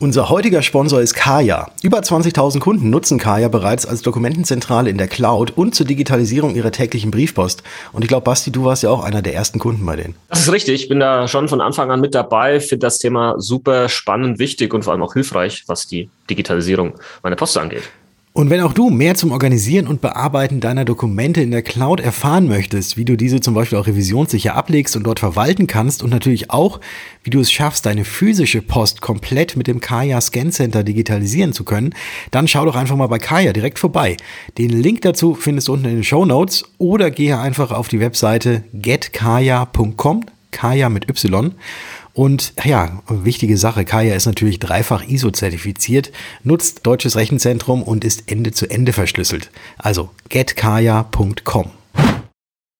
Unser heutiger Sponsor ist Kaya. Über 20.000 Kunden nutzen Kaya bereits als Dokumentenzentrale in der Cloud und zur Digitalisierung ihrer täglichen Briefpost. Und ich glaube, Basti, du warst ja auch einer der ersten Kunden bei denen. Das ist richtig. Ich bin da schon von Anfang an mit dabei, finde das Thema super spannend, wichtig und vor allem auch hilfreich, was die Digitalisierung meiner Post angeht. Und wenn auch du mehr zum Organisieren und Bearbeiten deiner Dokumente in der Cloud erfahren möchtest, wie du diese zum Beispiel auch revisionssicher ablegst und dort verwalten kannst und natürlich auch, wie du es schaffst, deine physische Post komplett mit dem Kaya Scan Center digitalisieren zu können, dann schau doch einfach mal bei Kaya direkt vorbei. Den Link dazu findest du unten in den Show Notes oder gehe einfach auf die Webseite getkaya.com, Kaya mit Y und ja, wichtige Sache, Kaya ist natürlich dreifach ISO-zertifiziert, nutzt deutsches Rechenzentrum und ist Ende zu Ende verschlüsselt. Also getkaya.com.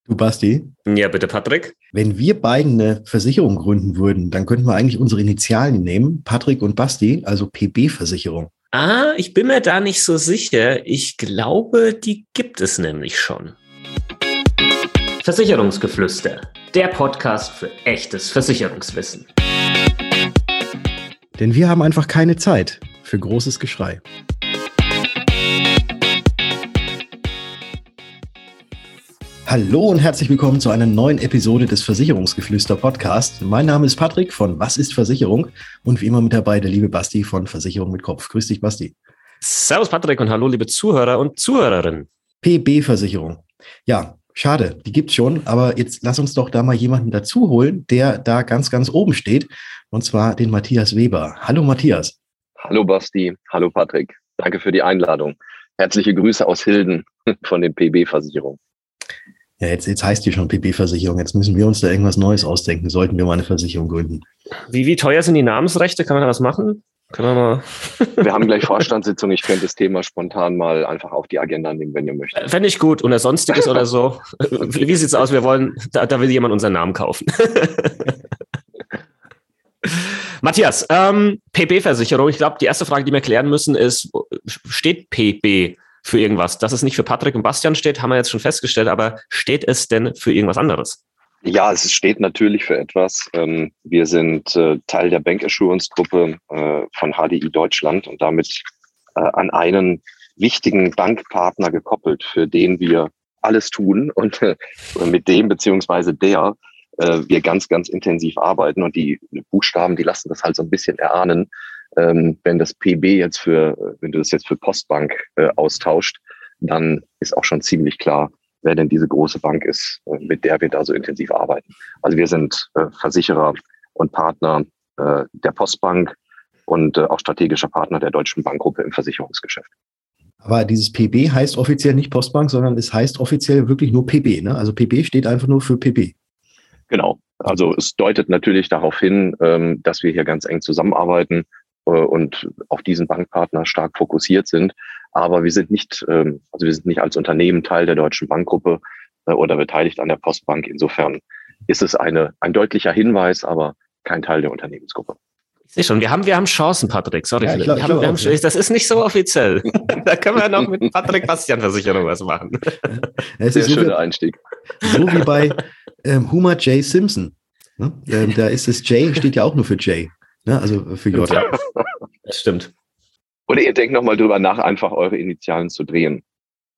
Du Basti? Ja, bitte Patrick. Wenn wir beiden eine Versicherung gründen würden, dann könnten wir eigentlich unsere Initialen nehmen, Patrick und Basti, also PB-Versicherung. Ah, ich bin mir da nicht so sicher. Ich glaube, die gibt es nämlich schon. Versicherungsgeflüster, der Podcast für echtes Versicherungswissen. Denn wir haben einfach keine Zeit für großes Geschrei. Hallo und herzlich willkommen zu einer neuen Episode des Versicherungsgeflüster Podcast. Mein Name ist Patrick von Was ist Versicherung und wie immer mit dabei der liebe Basti von Versicherung mit Kopf. Grüß dich, Basti. Servus, Patrick und hallo, liebe Zuhörer und Zuhörerinnen. PB-Versicherung. Ja, Schade, die gibt's schon, aber jetzt lass uns doch da mal jemanden dazu holen, der da ganz, ganz oben steht, und zwar den Matthias Weber. Hallo Matthias. Hallo Basti, hallo Patrick. Danke für die Einladung. Herzliche Grüße aus Hilden von den PB-Versicherungen. Ja, jetzt, jetzt heißt die schon PB-Versicherung. Jetzt müssen wir uns da irgendwas Neues ausdenken. Sollten wir mal eine Versicherung gründen. Wie, wie teuer sind die Namensrechte? Kann man da was machen? Können wir mal. wir haben gleich Vorstandssitzung. Ich könnte das Thema spontan mal einfach auf die Agenda nehmen, wenn ihr möchtet. Fände ich gut. Oder sonstiges oder so. Wie sieht's aus? Wir wollen, da, da will jemand unseren Namen kaufen. Matthias, ähm, PB-Versicherung. Ich glaube, die erste Frage, die wir klären müssen, ist, steht PB für irgendwas? Dass es nicht für Patrick und Bastian steht, haben wir jetzt schon festgestellt, aber steht es denn für irgendwas anderes? Ja, es steht natürlich für etwas. Ähm, wir sind äh, Teil der Bank Assurance Gruppe äh, von HDI Deutschland und damit äh, an einen wichtigen Bankpartner gekoppelt, für den wir alles tun und mit dem beziehungsweise der wir ganz, ganz intensiv arbeiten. Und die Buchstaben, die lassen das halt so ein bisschen erahnen. Ähm, wenn das PB jetzt für, wenn du das jetzt für Postbank austauscht, dann ist auch schon ziemlich klar, wer denn diese große Bank ist, äh, mit der wir da so intensiv arbeiten. Also wir sind äh, Versicherer und Partner äh, der Postbank und auch strategischer Partner der Deutschen Bankgruppe im Versicherungsgeschäft. Aber dieses PB heißt offiziell nicht Postbank, sondern es heißt offiziell wirklich nur PB. Ne? Also PB steht einfach nur für PB. Genau. Also es deutet natürlich darauf hin, ähm, dass wir hier ganz eng zusammenarbeiten und auf diesen Bankpartner stark fokussiert sind. Aber wir sind nicht, ähm, also wir sind nicht als Unternehmen Teil der Deutschen Bankgruppe äh, oder beteiligt an der Postbank. Insofern ist es eine, ein deutlicher Hinweis, aber kein Teil der Unternehmensgruppe. Ich sehe schon, wir haben, wir haben Chancen, Patrick. Sorry, ja, glaub, wir haben, wir haben, ja. das ist nicht so offiziell. da können wir noch mit Patrick Bastian Versicherung was machen. Das ist Sehr so schöner wie, Einstieg. So wie bei ähm, Homer J. Simpson. Ne? Ähm, da ist das J, steht ja auch nur für J. Ne? Also für J. Ja, das stimmt. Oder ihr denkt nochmal drüber nach, einfach eure Initialen zu drehen.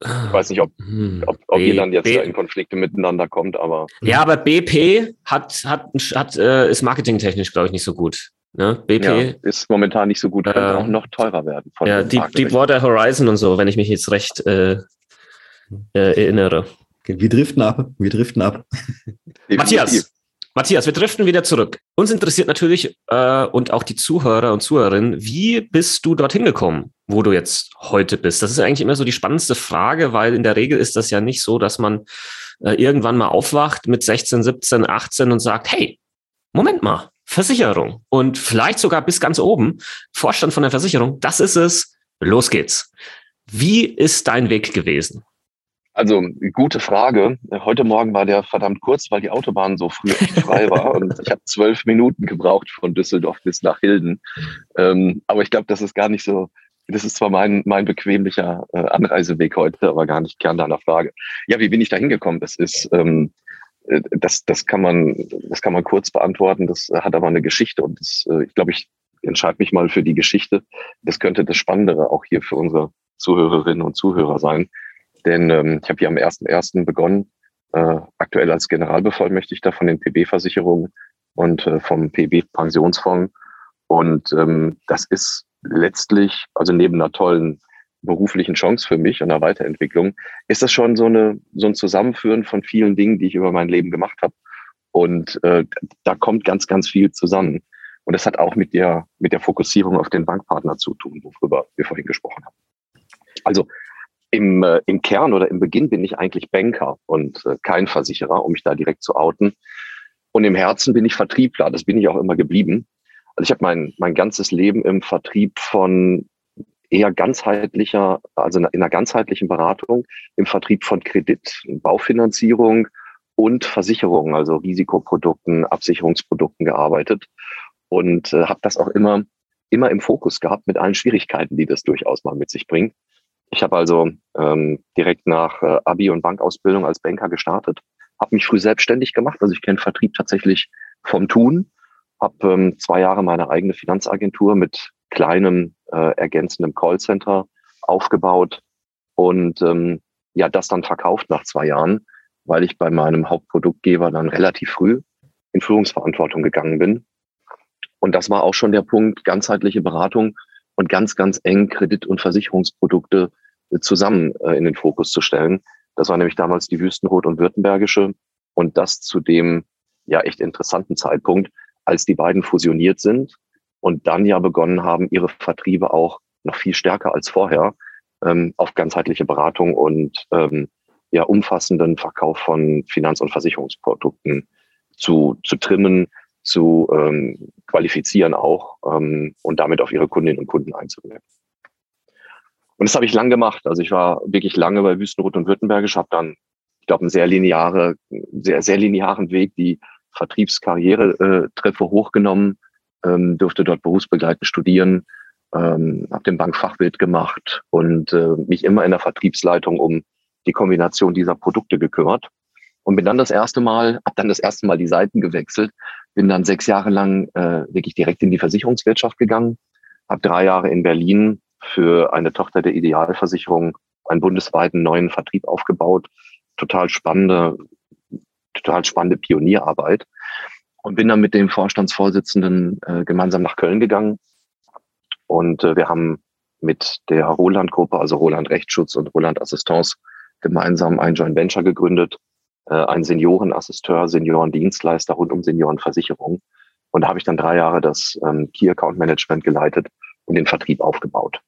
Ich weiß nicht, ob, hm. ob, ob ihr dann jetzt B in Konflikte miteinander kommt, aber. Ja, aber BP hat, hat, hat äh, ist marketingtechnisch, glaube ich, nicht so gut. Ne? BP ja, ist momentan nicht so gut, äh, auch noch teurer werden. ja, Deep, Deepwater Horizon und so, wenn ich mich jetzt recht äh, äh, erinnere. Wir driften ab, wir driften ab. Matthias, Matthias, wir driften wieder zurück. Uns interessiert natürlich äh, und auch die Zuhörer und Zuhörerinnen, wie bist du dorthin gekommen, wo du jetzt heute bist? Das ist eigentlich immer so die spannendste Frage, weil in der Regel ist das ja nicht so, dass man äh, irgendwann mal aufwacht mit 16, 17, 18 und sagt, hey, Moment mal, Versicherung und vielleicht sogar bis ganz oben, Vorstand von der Versicherung, das ist es, los geht's. Wie ist dein Weg gewesen? Also gute Frage. Heute Morgen war der verdammt kurz, weil die Autobahn so früh frei war und ich habe zwölf Minuten gebraucht von Düsseldorf bis nach Hilden. Ähm, aber ich glaube, das ist gar nicht so. Das ist zwar mein, mein bequemlicher äh, Anreiseweg heute, aber gar nicht Kern deiner Frage. Ja, wie bin ich da hingekommen? Das ist, ähm, äh, das, das kann man, das kann man kurz beantworten. Das hat aber eine Geschichte und das, äh, ich glaube, ich entscheide mich mal für die Geschichte. Das könnte das Spannendere auch hier für unsere Zuhörerinnen und Zuhörer sein. Denn ähm, ich habe hier am 1.1. begonnen, äh, aktuell als Generalbevollmächtigter von den PB-Versicherungen und äh, vom PB-Pensionsfonds. Und ähm, das ist letztlich, also neben einer tollen beruflichen Chance für mich und einer Weiterentwicklung, ist das schon so, eine, so ein Zusammenführen von vielen Dingen, die ich über mein Leben gemacht habe. Und äh, da kommt ganz, ganz viel zusammen. Und das hat auch mit der, mit der Fokussierung auf den Bankpartner zu tun, worüber wir vorhin gesprochen haben. Also im, äh, im Kern oder im Beginn bin ich eigentlich Banker und äh, kein Versicherer, um mich da direkt zu outen. Und im Herzen bin ich Vertriebler. Das bin ich auch immer geblieben. Also ich habe mein, mein ganzes Leben im Vertrieb von eher ganzheitlicher, also in einer ganzheitlichen Beratung, im Vertrieb von Kredit, Baufinanzierung und Versicherungen, also Risikoprodukten, Absicherungsprodukten gearbeitet und äh, habe das auch immer immer im Fokus gehabt mit allen Schwierigkeiten, die das durchaus mal mit sich bringt. Ich habe also ähm, direkt nach äh, Abi und Bankausbildung als Banker gestartet, habe mich früh selbstständig gemacht, also ich kenne Vertrieb tatsächlich vom Tun, habe ähm, zwei Jahre meine eigene Finanzagentur mit kleinem äh, ergänzendem Callcenter aufgebaut und ähm, ja, das dann verkauft nach zwei Jahren, weil ich bei meinem Hauptproduktgeber dann relativ früh in Führungsverantwortung gegangen bin. Und das war auch schon der Punkt, ganzheitliche Beratung und ganz, ganz eng Kredit- und Versicherungsprodukte äh, zusammen äh, in den Fokus zu stellen. Das war nämlich damals die Wüstenrot und Württembergische und das zu dem ja echt interessanten Zeitpunkt, als die beiden fusioniert sind und dann ja begonnen haben, ihre Vertriebe auch noch viel stärker als vorher ähm, auf ganzheitliche Beratung und ähm, ja umfassenden Verkauf von Finanz- und Versicherungsprodukten zu, zu trimmen, zu ähm, qualifizieren auch ähm, und damit auf ihre Kundinnen und Kunden einzuwirken. Und das habe ich lang gemacht. Also ich war wirklich lange bei Wüstenrot und Württembergisch, habe dann, ich glaube, einen sehr lineare, sehr, sehr linearen Weg, die Vertriebskarriere-Treffe äh, hochgenommen, ähm, durfte dort berufsbegleitend studieren, ähm, habe den Bankfachwirt gemacht und äh, mich immer in der Vertriebsleitung um die Kombination dieser Produkte gekümmert und bin dann das erste Mal, habe dann das erste Mal die Seiten gewechselt, bin dann sechs Jahre lang äh, wirklich direkt in die Versicherungswirtschaft gegangen, habe drei Jahre in Berlin für eine Tochter der Idealversicherung einen bundesweiten neuen Vertrieb aufgebaut. Total spannende, total spannende Pionierarbeit und bin dann mit dem Vorstandsvorsitzenden äh, gemeinsam nach Köln gegangen. Und äh, wir haben mit der Roland-Gruppe, also Roland Rechtsschutz und Roland Assistance, gemeinsam ein Joint Venture gegründet, ein Seniorenassisteur, Seniorendienstleister rund um Seniorenversicherung. Und da habe ich dann drei Jahre das ähm, Key Account Management geleitet und den Vertrieb aufgebaut.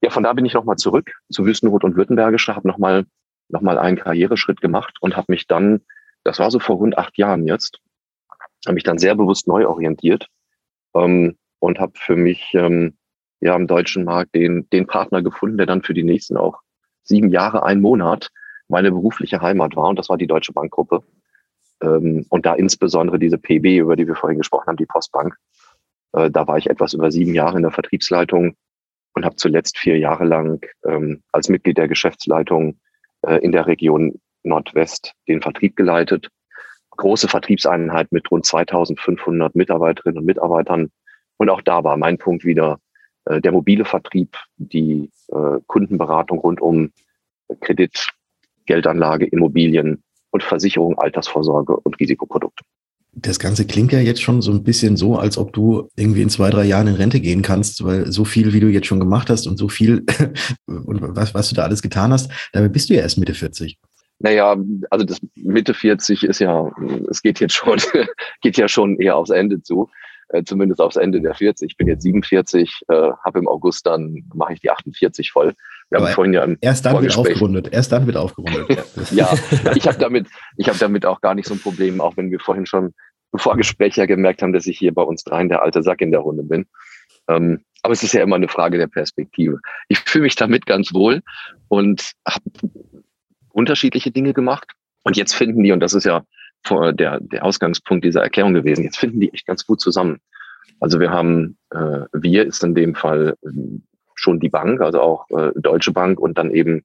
Ja, von da bin ich nochmal zurück zu Wüstenrot und Württembergische, habe nochmal noch mal einen Karriereschritt gemacht und habe mich dann, das war so vor rund acht Jahren jetzt, habe mich dann sehr bewusst neu orientiert ähm, und habe für mich ähm, ja im deutschen Markt den, den Partner gefunden, der dann für die nächsten auch sieben Jahre, ein Monat meine berufliche Heimat war und das war die Deutsche Bankgruppe. Ähm, und da insbesondere diese PB, über die wir vorhin gesprochen haben, die Postbank. Äh, da war ich etwas über sieben Jahre in der Vertriebsleitung und habe zuletzt vier Jahre lang ähm, als Mitglied der Geschäftsleitung äh, in der Region Nordwest den Vertrieb geleitet. Große Vertriebseinheit mit rund 2500 Mitarbeiterinnen und Mitarbeitern. Und auch da war mein Punkt wieder äh, der mobile Vertrieb, die äh, Kundenberatung rund um Kredit, Geldanlage, Immobilien und Versicherung, Altersvorsorge und Risikoprodukte. Das Ganze klingt ja jetzt schon so ein bisschen so, als ob du irgendwie in zwei, drei Jahren in Rente gehen kannst, weil so viel, wie du jetzt schon gemacht hast und so viel und was, was du da alles getan hast, dabei bist du ja erst Mitte 40. Naja, also das Mitte 40 ist ja, es geht jetzt schon, geht ja schon eher aufs Ende zu, äh, zumindest aufs Ende der 40. Ich bin jetzt 47, äh, habe im August dann, mache ich die 48 voll. Wir haben vorhin ja im erst dann wird aufgerundet. Erst dann wird aufgerundet. ja, ich habe damit, ich habe damit auch gar nicht so ein Problem, auch wenn wir vorhin schon im Vorgespräch ja gemerkt haben, dass ich hier bei uns dreien der alte Sack in der Runde bin. Ähm, aber es ist ja immer eine Frage der Perspektive. Ich fühle mich damit ganz wohl und habe unterschiedliche Dinge gemacht. Und jetzt finden die, und das ist ja der, der Ausgangspunkt dieser Erklärung gewesen, jetzt finden die echt ganz gut zusammen. Also wir haben, äh, wir ist in dem Fall schon die Bank, also auch äh, Deutsche Bank und dann eben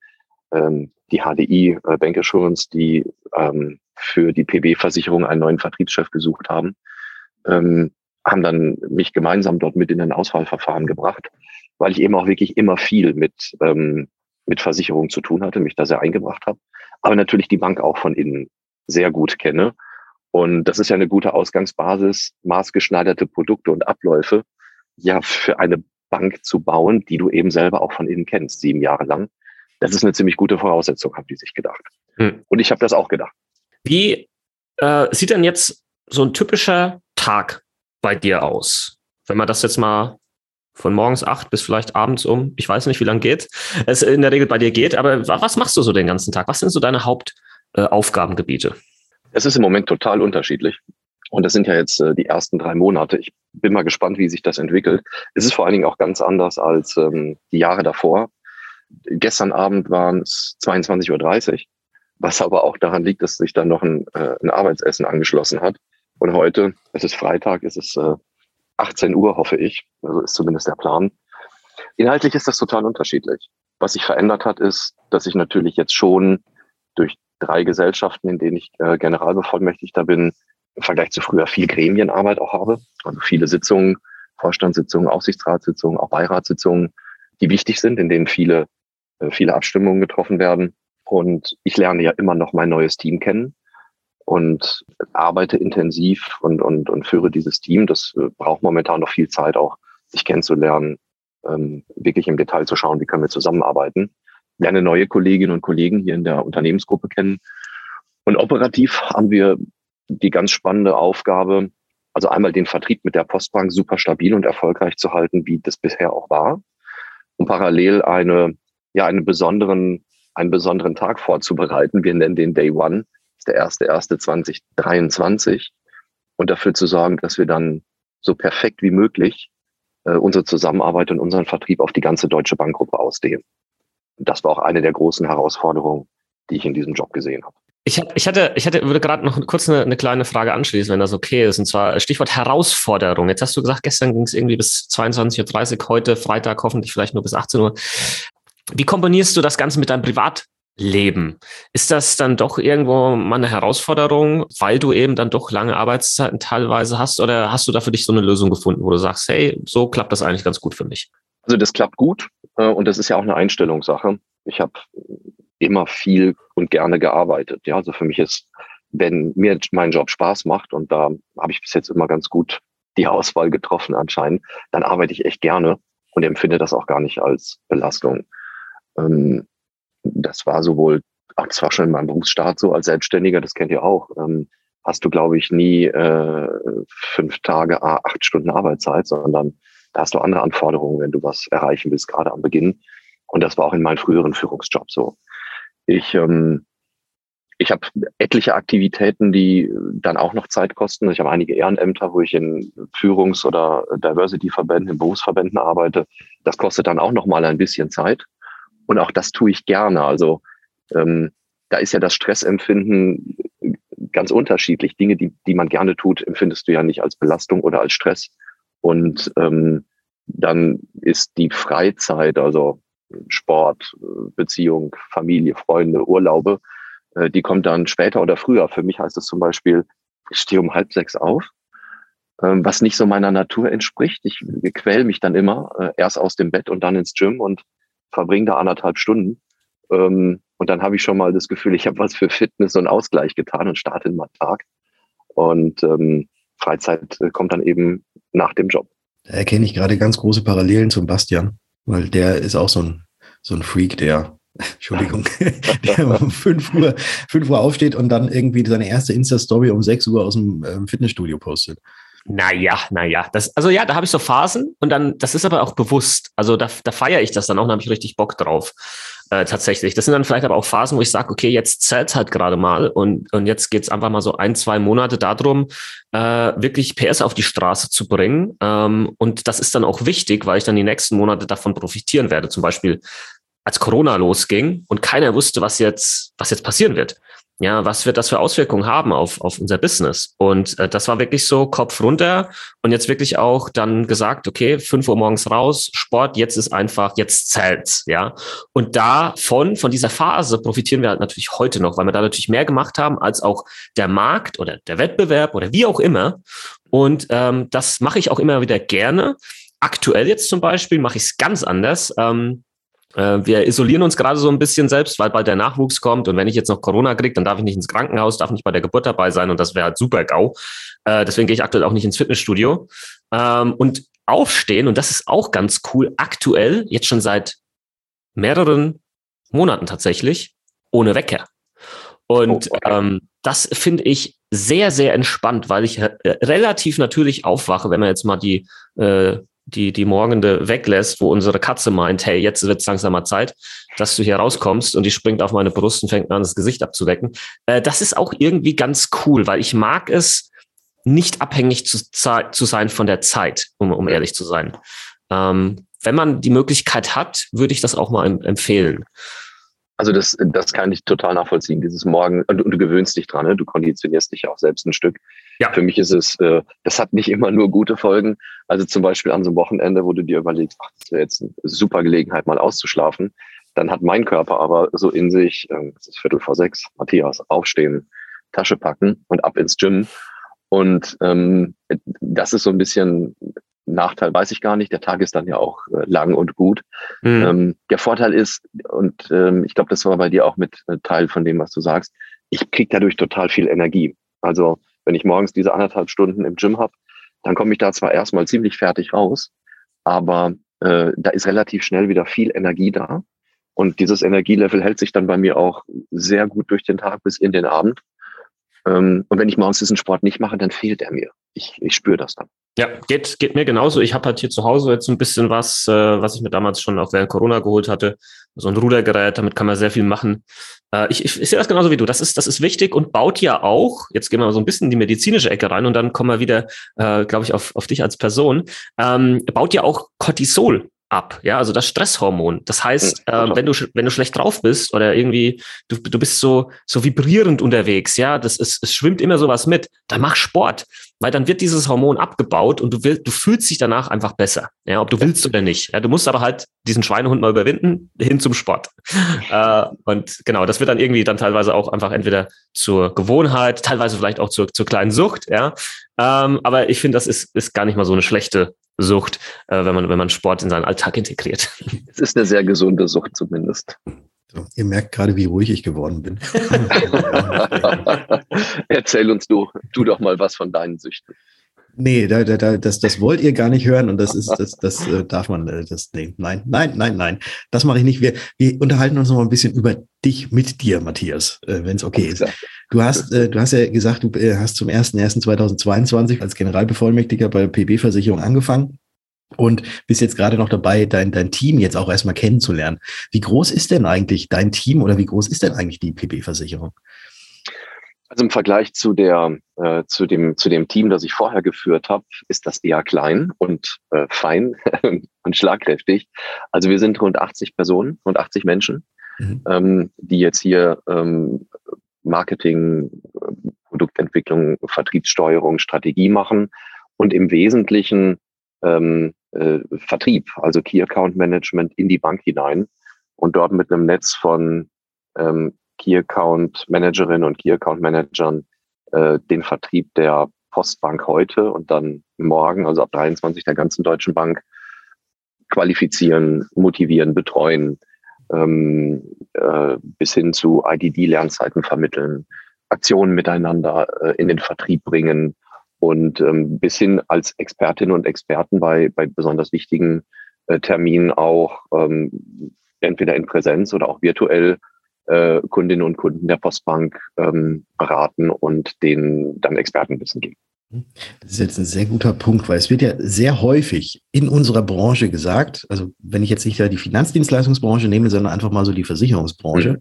ähm, die HDI äh, Bank Assurance, die ähm, für die PB-Versicherung einen neuen Vertriebschef gesucht haben. Ähm, haben dann mich gemeinsam dort mit in ein Auswahlverfahren gebracht, weil ich eben auch wirklich immer viel mit, ähm, mit Versicherungen zu tun hatte, mich da sehr eingebracht habe, aber natürlich die Bank auch von innen sehr gut kenne. Und das ist ja eine gute Ausgangsbasis, maßgeschneiderte Produkte und Abläufe ja für eine Bank zu bauen, die du eben selber auch von innen kennst, sieben Jahre lang. Das ist eine ziemlich gute Voraussetzung, haben die sich gedacht. Hm. Und ich habe das auch gedacht. Wie äh, sieht denn jetzt so ein typischer Tag bei dir aus? Wenn man das jetzt mal von morgens acht bis vielleicht abends um, ich weiß nicht, wie lange geht, es in der Regel bei dir geht, aber was machst du so den ganzen Tag? Was sind so deine Hauptaufgabengebiete? Äh, es ist im Moment total unterschiedlich. Und das sind ja jetzt äh, die ersten drei Monate. Ich bin mal gespannt, wie sich das entwickelt. Es ist vor allen Dingen auch ganz anders als ähm, die Jahre davor. Gestern Abend waren es 22.30 Uhr, was aber auch daran liegt, dass sich dann noch ein, äh, ein Arbeitsessen angeschlossen hat. Und heute, es ist Freitag, es ist äh, 18 Uhr, hoffe ich. Also ist zumindest der Plan. Inhaltlich ist das total unterschiedlich. Was sich verändert hat, ist, dass ich natürlich jetzt schon durch drei Gesellschaften, in denen ich äh, Generalbevollmächtigter bin, im Vergleich zu früher viel Gremienarbeit auch habe. Also viele Sitzungen, Vorstandssitzungen, Aufsichtsratssitzungen, auch Beiratssitzungen, die wichtig sind, in denen viele, äh, viele Abstimmungen getroffen werden. Und ich lerne ja immer noch mein neues Team kennen und arbeite intensiv und, und, und führe dieses Team. Das äh, braucht momentan noch viel Zeit, auch sich kennenzulernen, ähm, wirklich im Detail zu schauen, wie können wir zusammenarbeiten. Lerne neue Kolleginnen und Kollegen hier in der Unternehmensgruppe kennen. Und operativ haben wir die ganz spannende Aufgabe, also einmal den Vertrieb mit der Postbank super stabil und erfolgreich zu halten, wie das bisher auch war. Und parallel eine, ja, einen besonderen, einen besonderen Tag vorzubereiten. Wir nennen den Day One der erste, erste 2023 und dafür zu sorgen, dass wir dann so perfekt wie möglich äh, unsere Zusammenarbeit und unseren Vertrieb auf die ganze deutsche Bankgruppe ausdehnen. das war auch eine der großen Herausforderungen, die ich in diesem Job gesehen habe. Ich, ich hatte, ich hatte, würde gerade noch kurz eine, eine, kleine Frage anschließen, wenn das okay ist. Und zwar Stichwort Herausforderung. Jetzt hast du gesagt, gestern ging es irgendwie bis 22.30 Uhr, heute Freitag hoffentlich vielleicht nur bis 18 Uhr. Wie komponierst du das Ganze mit deinem Privat, leben. Ist das dann doch irgendwo mal eine Herausforderung, weil du eben dann doch lange Arbeitszeiten teilweise hast? Oder hast du da für dich so eine Lösung gefunden, wo du sagst, hey, so klappt das eigentlich ganz gut für mich? Also das klappt gut äh, und das ist ja auch eine Einstellungssache. Ich habe immer viel und gerne gearbeitet. Ja, also für mich ist, wenn mir mein Job Spaß macht und da habe ich bis jetzt immer ganz gut die Auswahl getroffen anscheinend, dann arbeite ich echt gerne und empfinde das auch gar nicht als Belastung. Ähm, das war sowohl, ach, das war schon in meinem Berufsstart so als Selbstständiger, das kennt ihr auch, ähm, hast du, glaube ich, nie äh, fünf Tage, acht Stunden Arbeitszeit, sondern da hast du andere Anforderungen, wenn du was erreichen willst, gerade am Beginn. Und das war auch in meinem früheren Führungsjob so. Ich, ähm, ich habe etliche Aktivitäten, die dann auch noch Zeit kosten. Ich habe einige Ehrenämter, wo ich in Führungs- oder Diversity-Verbänden, in Berufsverbänden arbeite. Das kostet dann auch noch mal ein bisschen Zeit. Und auch das tue ich gerne. Also ähm, da ist ja das Stressempfinden ganz unterschiedlich. Dinge, die, die man gerne tut, empfindest du ja nicht als Belastung oder als Stress. Und ähm, dann ist die Freizeit, also Sport, Beziehung, Familie, Freunde, Urlaube, äh, die kommt dann später oder früher. Für mich heißt es zum Beispiel, ich stehe um halb sechs auf, ähm, was nicht so meiner Natur entspricht. Ich quäl mich dann immer äh, erst aus dem Bett und dann ins Gym und verbringe da anderthalb Stunden. Ähm, und dann habe ich schon mal das Gefühl, ich habe was für Fitness und Ausgleich getan und starte in meinen Tag. Und ähm, Freizeit äh, kommt dann eben nach dem Job. Da erkenne ich gerade ganz große Parallelen zum Bastian, weil der ist auch so ein, so ein Freak, der, Entschuldigung, der um 5 Uhr, 5 Uhr aufsteht und dann irgendwie seine erste Insta-Story um 6 Uhr aus dem ähm, Fitnessstudio postet. Naja, naja. Das, also ja, da habe ich so Phasen und dann, das ist aber auch bewusst. Also da, da feiere ich das dann auch, da habe ich richtig Bock drauf. Äh, tatsächlich. Das sind dann vielleicht aber auch Phasen, wo ich sage, okay, jetzt zählt halt gerade mal und, und jetzt geht's einfach mal so ein, zwei Monate darum, äh, wirklich PS auf die Straße zu bringen. Ähm, und das ist dann auch wichtig, weil ich dann die nächsten Monate davon profitieren werde. Zum Beispiel als Corona losging und keiner wusste, was jetzt, was jetzt passieren wird ja, was wird das für Auswirkungen haben auf, auf unser Business? Und äh, das war wirklich so Kopf runter und jetzt wirklich auch dann gesagt, okay, fünf Uhr morgens raus, Sport, jetzt ist einfach, jetzt zählt's, ja. Und davon, von dieser Phase profitieren wir halt natürlich heute noch, weil wir da natürlich mehr gemacht haben als auch der Markt oder der Wettbewerb oder wie auch immer. Und ähm, das mache ich auch immer wieder gerne. Aktuell jetzt zum Beispiel mache ich es ganz anders. Ähm, äh, wir isolieren uns gerade so ein bisschen selbst, weil bald der Nachwuchs kommt. Und wenn ich jetzt noch Corona kriege, dann darf ich nicht ins Krankenhaus, darf nicht bei der Geburt dabei sein. Und das wäre halt super GAU. Äh, deswegen gehe ich aktuell auch nicht ins Fitnessstudio. Ähm, und aufstehen, und das ist auch ganz cool, aktuell, jetzt schon seit mehreren Monaten tatsächlich, ohne Wecker. Und oh, okay. ähm, das finde ich sehr, sehr entspannt, weil ich äh, relativ natürlich aufwache, wenn man jetzt mal die äh, die, die Morgende weglässt, wo unsere Katze meint, hey, jetzt wird es langsam mal Zeit, dass du hier rauskommst und die springt auf meine Brust und fängt an, das Gesicht abzudecken. Äh, das ist auch irgendwie ganz cool, weil ich mag es, nicht abhängig zu, zu sein von der Zeit, um, um ehrlich zu sein. Ähm, wenn man die Möglichkeit hat, würde ich das auch mal empfehlen. Also das, das kann ich total nachvollziehen. Dieses Morgen, und, und du gewöhnst dich dran, ne? du konditionierst dich auch selbst ein Stück. Ja. Für mich ist es, äh, das hat nicht immer nur gute Folgen. Also zum Beispiel an so einem Wochenende, wo du dir überlegst, ach, das wäre jetzt eine super Gelegenheit, mal auszuschlafen. Dann hat mein Körper aber so in sich, äh, es ist Viertel vor sechs, Matthias, aufstehen, Tasche packen und ab ins Gym. Und ähm, das ist so ein bisschen Nachteil weiß ich gar nicht. Der Tag ist dann ja auch äh, lang und gut. Mhm. Ähm, der Vorteil ist, und ähm, ich glaube, das war bei dir auch mit äh, Teil von dem, was du sagst, ich kriege dadurch total viel Energie. Also wenn ich morgens diese anderthalb Stunden im Gym habe, dann komme ich da zwar erstmal ziemlich fertig raus, aber äh, da ist relativ schnell wieder viel Energie da. Und dieses Energielevel hält sich dann bei mir auch sehr gut durch den Tag bis in den Abend. Ähm, und wenn ich morgens diesen Sport nicht mache, dann fehlt er mir. Ich, ich spüre das dann. Ja, geht, geht mir genauso. Ich habe halt hier zu Hause jetzt ein bisschen was, äh, was ich mir damals schon auch während Corona geholt hatte. So ein Rudergerät, damit kann man sehr viel machen. Äh, ich, ich, ich sehe das genauso wie du. Das ist, das ist wichtig und baut ja auch, jetzt gehen wir mal so ein bisschen in die medizinische Ecke rein und dann kommen wir wieder, äh, glaube ich, auf, auf dich als Person, ähm, baut ja auch Cortisol ab, ja, also das Stresshormon. Das heißt, äh, wenn du wenn du schlecht drauf bist oder irgendwie du, du bist so so vibrierend unterwegs, ja, das ist es schwimmt immer sowas mit, dann mach Sport, weil dann wird dieses Hormon abgebaut und du willst du fühlst dich danach einfach besser, ja, ob du willst oder nicht. Ja, du musst aber halt diesen Schweinehund mal überwinden hin zum Sport. äh, und genau, das wird dann irgendwie dann teilweise auch einfach entweder zur Gewohnheit, teilweise vielleicht auch zur zur kleinen Sucht, ja. Ähm, aber ich finde, das ist ist gar nicht mal so eine schlechte Sucht, äh, wenn man, wenn man Sport in seinen Alltag integriert. Es ist eine sehr gesunde Sucht zumindest. So, ihr merkt gerade, wie ruhig ich geworden bin. Erzähl uns du, du doch mal was von deinen Süchten. Nee, da, da, da, das, das wollt ihr gar nicht hören und das ist, das, das äh, darf man, äh, das, nee, nein, nein, nein, nein, das mache ich nicht. Wir, wir unterhalten uns noch mal ein bisschen über dich mit dir, Matthias, äh, wenn es okay ist. Du hast, äh, du hast ja gesagt, du äh, hast zum 01.01.2022 als Generalbevollmächtiger bei PB-Versicherung angefangen und bist jetzt gerade noch dabei, dein, dein Team jetzt auch erstmal kennenzulernen. Wie groß ist denn eigentlich dein Team oder wie groß ist denn eigentlich die PB-Versicherung? Also im Vergleich zu der äh, zu dem zu dem Team, das ich vorher geführt habe, ist das eher klein und äh, fein und schlagkräftig. Also wir sind rund 80 Personen, rund 80 Menschen, mhm. ähm, die jetzt hier ähm, Marketing, Produktentwicklung, Vertriebssteuerung, Strategie machen und im Wesentlichen ähm, äh, Vertrieb, also Key Account Management in die Bank hinein und dort mit einem Netz von ähm, Key Account Managerinnen und Key Account Managern äh, den Vertrieb der Postbank heute und dann morgen, also ab 23 der ganzen Deutschen Bank, qualifizieren, motivieren, betreuen, ähm, äh, bis hin zu IDD-Lernzeiten vermitteln, Aktionen miteinander äh, in den Vertrieb bringen und ähm, bis hin als Expertinnen und Experten bei, bei besonders wichtigen äh, Terminen auch ähm, entweder in Präsenz oder auch virtuell äh, Kundinnen und Kunden der Postbank ähm, beraten und denen dann Expertenwissen geben. Das ist jetzt ein sehr guter Punkt, weil es wird ja sehr häufig in unserer Branche gesagt, also wenn ich jetzt nicht die Finanzdienstleistungsbranche nehme, sondern einfach mal so die Versicherungsbranche, mhm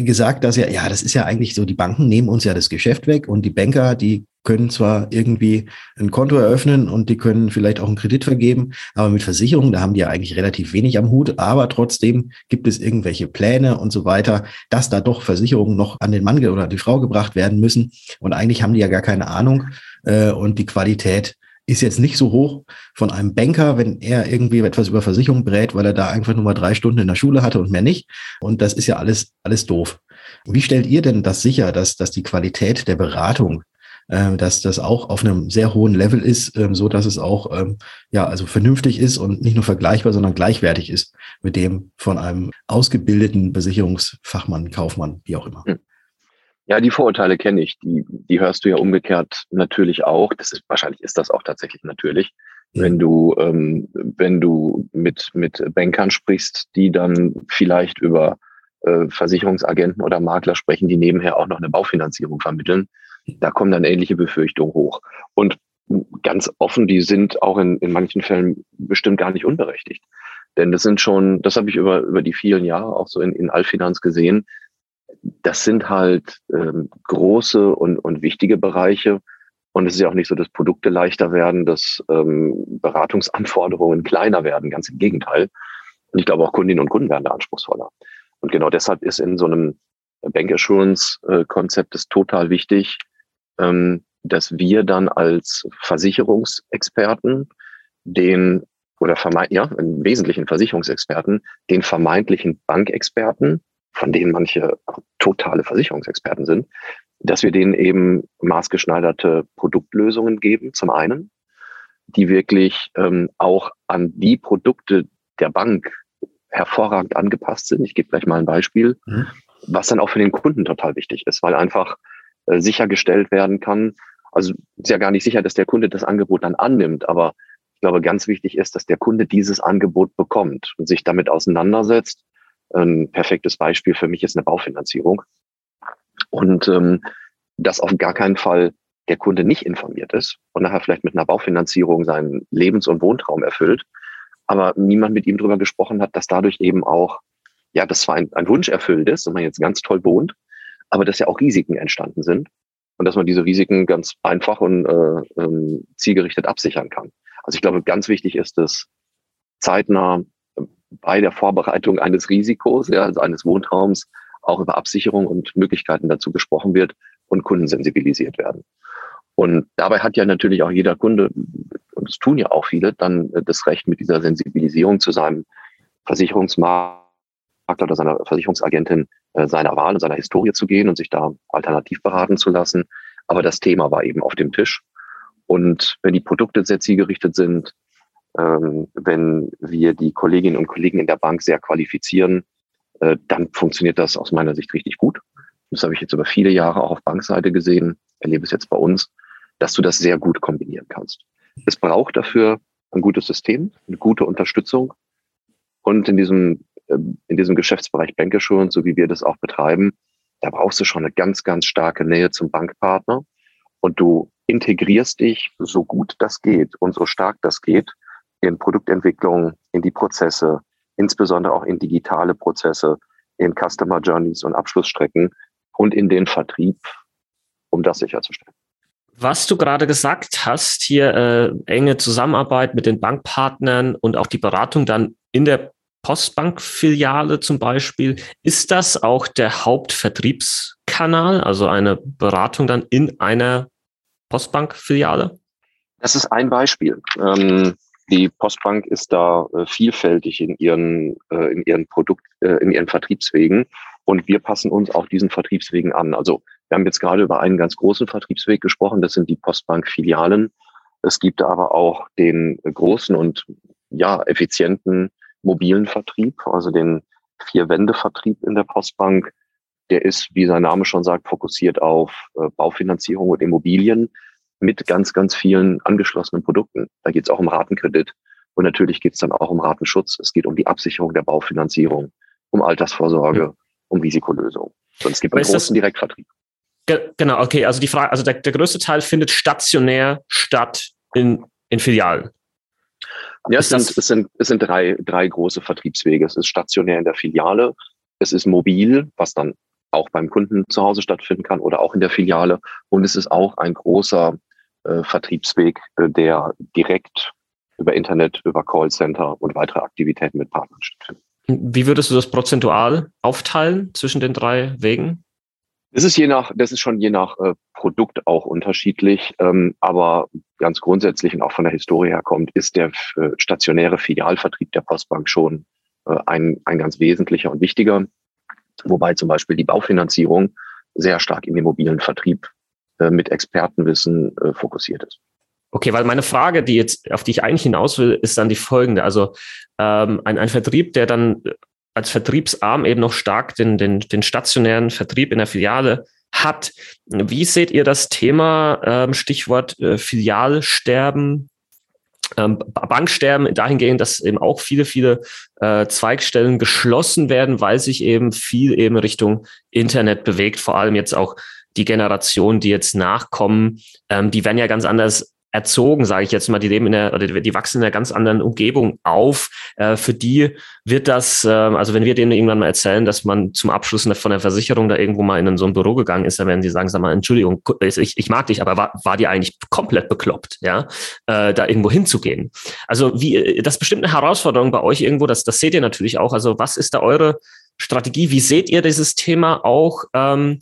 gesagt, dass ja, ja, das ist ja eigentlich so, die Banken nehmen uns ja das Geschäft weg und die Banker, die können zwar irgendwie ein Konto eröffnen und die können vielleicht auch einen Kredit vergeben, aber mit Versicherungen, da haben die ja eigentlich relativ wenig am Hut, aber trotzdem gibt es irgendwelche Pläne und so weiter, dass da doch Versicherungen noch an den Mann oder die Frau gebracht werden müssen und eigentlich haben die ja gar keine Ahnung äh, und die Qualität ist jetzt nicht so hoch von einem Banker, wenn er irgendwie etwas über Versicherungen brät, weil er da einfach nur mal drei Stunden in der Schule hatte und mehr nicht. Und das ist ja alles, alles doof. Wie stellt ihr denn das sicher, dass, dass die Qualität der Beratung äh, dass das auch auf einem sehr hohen Level ist, ähm, so dass es auch ähm, ja also vernünftig ist und nicht nur vergleichbar, sondern gleichwertig ist mit dem von einem ausgebildeten Versicherungsfachmann, Kaufmann, wie auch immer. Hm. Ja, die Vorurteile kenne ich. Die, die hörst du ja umgekehrt natürlich auch. Das ist, wahrscheinlich ist das auch tatsächlich natürlich. Wenn du, ähm, wenn du mit, mit Bankern sprichst, die dann vielleicht über äh, Versicherungsagenten oder Makler sprechen, die nebenher auch noch eine Baufinanzierung vermitteln, da kommen dann ähnliche Befürchtungen hoch. Und ganz offen, die sind auch in, in manchen Fällen bestimmt gar nicht unberechtigt. Denn das sind schon, das habe ich über, über die vielen Jahre auch so in, in Allfinanz gesehen, das sind halt ähm, große und, und wichtige Bereiche. Und es ist ja auch nicht so, dass Produkte leichter werden, dass ähm, Beratungsanforderungen kleiner werden, ganz im Gegenteil. Und ich glaube auch Kundinnen und Kunden werden da anspruchsvoller. Und genau deshalb ist in so einem Bank Assurance äh, es total wichtig, ähm, dass wir dann als Versicherungsexperten den oder vermeint, ja, im Wesentlichen Versicherungsexperten, den vermeintlichen Bankexperten, von denen manche totale Versicherungsexperten sind, dass wir denen eben maßgeschneiderte Produktlösungen geben, zum einen, die wirklich ähm, auch an die Produkte der Bank hervorragend angepasst sind. Ich gebe gleich mal ein Beispiel, mhm. was dann auch für den Kunden total wichtig ist, weil einfach äh, sichergestellt werden kann. Also ist ja gar nicht sicher, dass der Kunde das Angebot dann annimmt, aber ich glaube, ganz wichtig ist, dass der Kunde dieses Angebot bekommt und sich damit auseinandersetzt. Ein perfektes Beispiel für mich ist eine Baufinanzierung. Und ähm, dass auf gar keinen Fall der Kunde nicht informiert ist und nachher vielleicht mit einer Baufinanzierung seinen Lebens- und Wohntraum erfüllt, aber niemand mit ihm drüber gesprochen hat, dass dadurch eben auch, ja, das zwar ein, ein Wunsch erfüllt ist und man jetzt ganz toll wohnt, aber dass ja auch Risiken entstanden sind und dass man diese Risiken ganz einfach und äh, ähm, zielgerichtet absichern kann. Also ich glaube, ganz wichtig ist es, zeitnah bei der Vorbereitung eines Risikos, ja, also eines Wohnraums, auch über Absicherung und Möglichkeiten dazu gesprochen wird und Kunden sensibilisiert werden. Und dabei hat ja natürlich auch jeder Kunde, und das tun ja auch viele, dann das Recht, mit dieser Sensibilisierung zu seinem Versicherungsmarkt oder seiner Versicherungsagentin äh, seiner Wahl und seiner Historie zu gehen und sich da alternativ beraten zu lassen. Aber das Thema war eben auf dem Tisch. Und wenn die Produkte sehr zielgerichtet sind, ähm, wenn wir die Kolleginnen und Kollegen in der Bank sehr qualifizieren, äh, dann funktioniert das aus meiner Sicht richtig gut. Das habe ich jetzt über viele Jahre auch auf Bankseite gesehen, erlebe es jetzt bei uns, dass du das sehr gut kombinieren kannst. Es braucht dafür ein gutes System, eine gute Unterstützung. Und in diesem in diesem Geschäftsbereich Bankassurance, so wie wir das auch betreiben, da brauchst du schon eine ganz, ganz starke Nähe zum Bankpartner und du integrierst dich so gut das geht und so stark das geht in Produktentwicklung, in die Prozesse, insbesondere auch in digitale Prozesse, in Customer Journeys und Abschlussstrecken und in den Vertrieb, um das sicherzustellen. Was du gerade gesagt hast, hier äh, enge Zusammenarbeit mit den Bankpartnern und auch die Beratung dann in der Postbank-Filiale zum Beispiel, ist das auch der Hauptvertriebskanal, also eine Beratung dann in einer Postbank-Filiale? Das ist ein Beispiel. Ähm, die Postbank ist da äh, vielfältig in ihren, äh, in ihren Produkt, äh, in ihren Vertriebswegen und wir passen uns auch diesen Vertriebswegen an. Also wir haben jetzt gerade über einen ganz großen Vertriebsweg gesprochen, das sind die Postbank-Filialen. Es gibt aber auch den großen und ja effizienten mobilen Vertrieb, also den Vier-Wände-Vertrieb in der Postbank. Der ist, wie sein Name schon sagt, fokussiert auf äh, Baufinanzierung und Immobilien mit ganz, ganz vielen angeschlossenen Produkten. Da geht es auch um Ratenkredit und natürlich geht es dann auch um Ratenschutz. Es geht um die Absicherung der Baufinanzierung, um Altersvorsorge, mhm. um Risikolösung. Und es gibt einen großen Direktvertrieb. Genau, okay. Also die Frage, also der, der größte Teil findet stationär statt in, in Filialen. Ja, es sind, es sind, es sind drei, drei große Vertriebswege. Es ist stationär in der Filiale, es ist mobil, was dann auch beim Kunden zu Hause stattfinden kann oder auch in der Filiale. Und es ist auch ein großer äh, Vertriebsweg, äh, der direkt über Internet, über Callcenter und weitere Aktivitäten mit Partnern stattfindet. Wie würdest du das prozentual aufteilen zwischen den drei Wegen? Das ist je nach, das ist schon je nach äh, Produkt auch unterschiedlich, ähm, aber ganz grundsätzlich und auch von der Historie her kommt, ist der äh, stationäre Filialvertrieb der Postbank schon äh, ein, ein ganz wesentlicher und wichtiger, wobei zum Beispiel die Baufinanzierung sehr stark in mobilen Vertrieb äh, mit Expertenwissen äh, fokussiert ist. Okay, weil meine Frage, die jetzt, auf die ich eigentlich hinaus will, ist dann die folgende. Also ähm, ein, ein Vertrieb, der dann als Vertriebsarm eben noch stark den, den, den stationären Vertrieb in der Filiale hat. Wie seht ihr das Thema, ähm, Stichwort äh, Filialsterben, ähm, Banksterben dahingehend, dass eben auch viele, viele äh, Zweigstellen geschlossen werden, weil sich eben viel eben Richtung Internet bewegt, vor allem jetzt auch die Generation, die jetzt nachkommen, ähm, die werden ja ganz anders erzogen, sage ich jetzt mal, die leben in der oder die wachsen in einer ganz anderen Umgebung auf. Äh, für die wird das, äh, also wenn wir denen irgendwann mal erzählen, dass man zum Abschluss von der Versicherung da irgendwo mal in so ein Büro gegangen ist, dann werden sie sagen, sag mal, Entschuldigung, ich, ich mag dich, aber war, war die eigentlich komplett bekloppt, ja, äh, da irgendwo hinzugehen. Also wie, das ist bestimmt eine Herausforderung bei euch irgendwo, das, das seht ihr natürlich auch. Also was ist da eure Strategie? Wie seht ihr dieses Thema auch? Ähm,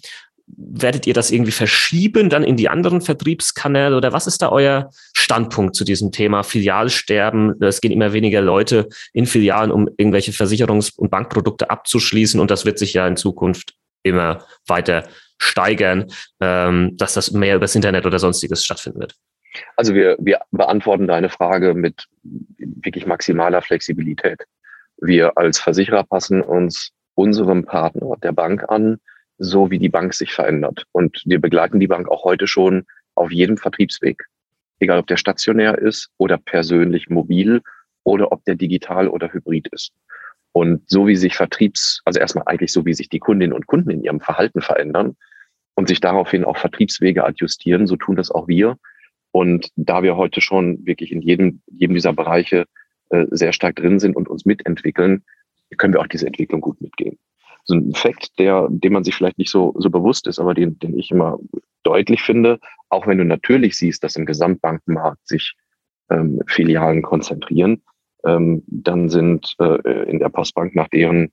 werdet ihr das irgendwie verschieben dann in die anderen Vertriebskanäle oder was ist da euer Standpunkt zu diesem Thema Filialsterben? Es gehen immer weniger Leute in Filialen, um irgendwelche Versicherungs- und Bankprodukte abzuschließen und das wird sich ja in Zukunft immer weiter steigern, ähm, dass das mehr übers Internet oder sonstiges stattfinden wird. Also wir, wir beantworten deine Frage mit wirklich maximaler Flexibilität. Wir als Versicherer passen uns unserem Partner der Bank an, so wie die Bank sich verändert. Und wir begleiten die Bank auch heute schon auf jedem Vertriebsweg. Egal ob der stationär ist oder persönlich mobil oder ob der digital oder hybrid ist. Und so wie sich Vertriebs, also erstmal eigentlich so wie sich die Kundinnen und Kunden in ihrem Verhalten verändern und sich daraufhin auch Vertriebswege adjustieren, so tun das auch wir. Und da wir heute schon wirklich in jedem, jedem dieser Bereiche äh, sehr stark drin sind und uns mitentwickeln, können wir auch diese Entwicklung gut mitgehen so ein Fakt, der, dem man sich vielleicht nicht so, so bewusst ist, aber den, den ich immer deutlich finde, auch wenn du natürlich siehst, dass im Gesamtbankenmarkt sich ähm, Filialen konzentrieren, ähm, dann sind äh, in der Postbank nach deren,